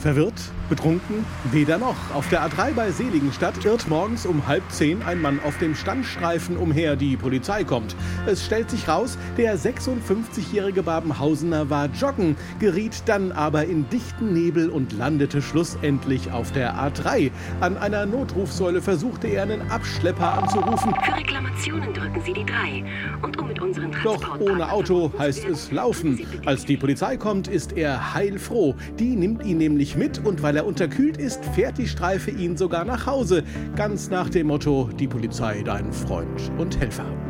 Verwirrt? Betrunken? Weder noch. Auf der A3 bei Seligenstadt irrt morgens um halb zehn ein Mann auf dem Standstreifen umher. Die Polizei kommt. Es stellt sich raus, der 56-jährige Babenhausener war joggen, geriet dann aber in dichten Nebel und landete schlussendlich auf der A3. An einer Notrufsäule versuchte er einen Abschlepper anzurufen. Für Reklamationen drücken Sie die 3. Und um mit unseren Doch ohne Auto heißt es laufen. Als die Polizei kommt, ist er heilfroh. Die nimmt ihn nämlich mit und weil er unterkühlt ist, fährt die Streife ihn sogar nach Hause. Ganz nach dem Motto, die Polizei dein Freund und Helfer.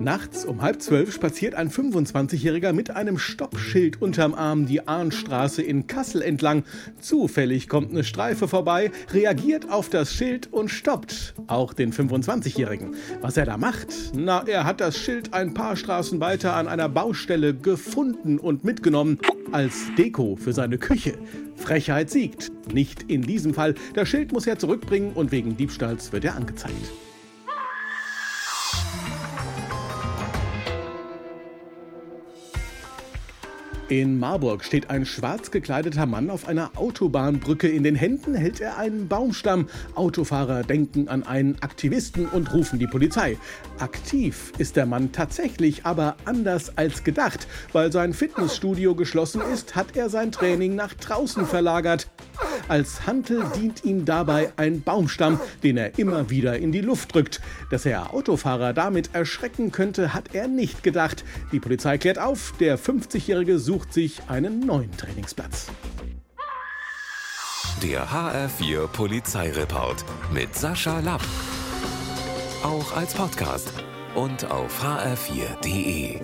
Nachts um halb zwölf spaziert ein 25-Jähriger mit einem Stoppschild unterm Arm die Ahnstraße in Kassel entlang. Zufällig kommt eine Streife vorbei, reagiert auf das Schild und stoppt. Auch den 25-Jährigen. Was er da macht? Na, er hat das Schild ein paar Straßen weiter an einer Baustelle gefunden und mitgenommen. Als Deko für seine Küche. Frechheit siegt. Nicht in diesem Fall. Das Schild muss er zurückbringen und wegen Diebstahls wird er angezeigt. In Marburg steht ein schwarz gekleideter Mann auf einer Autobahnbrücke. In den Händen hält er einen Baumstamm. Autofahrer denken an einen Aktivisten und rufen die Polizei. Aktiv ist der Mann tatsächlich, aber anders als gedacht. Weil sein Fitnessstudio geschlossen ist, hat er sein Training nach draußen verlagert. Als Hantel dient ihm dabei ein Baumstamm, den er immer wieder in die Luft drückt. Dass er Autofahrer damit erschrecken könnte, hat er nicht gedacht. Die Polizei klärt auf, der 50-Jährige sucht sich einen neuen Trainingsplatz. Der HR4 Polizeireport mit Sascha Lapp. Auch als Podcast und auf hr4.de.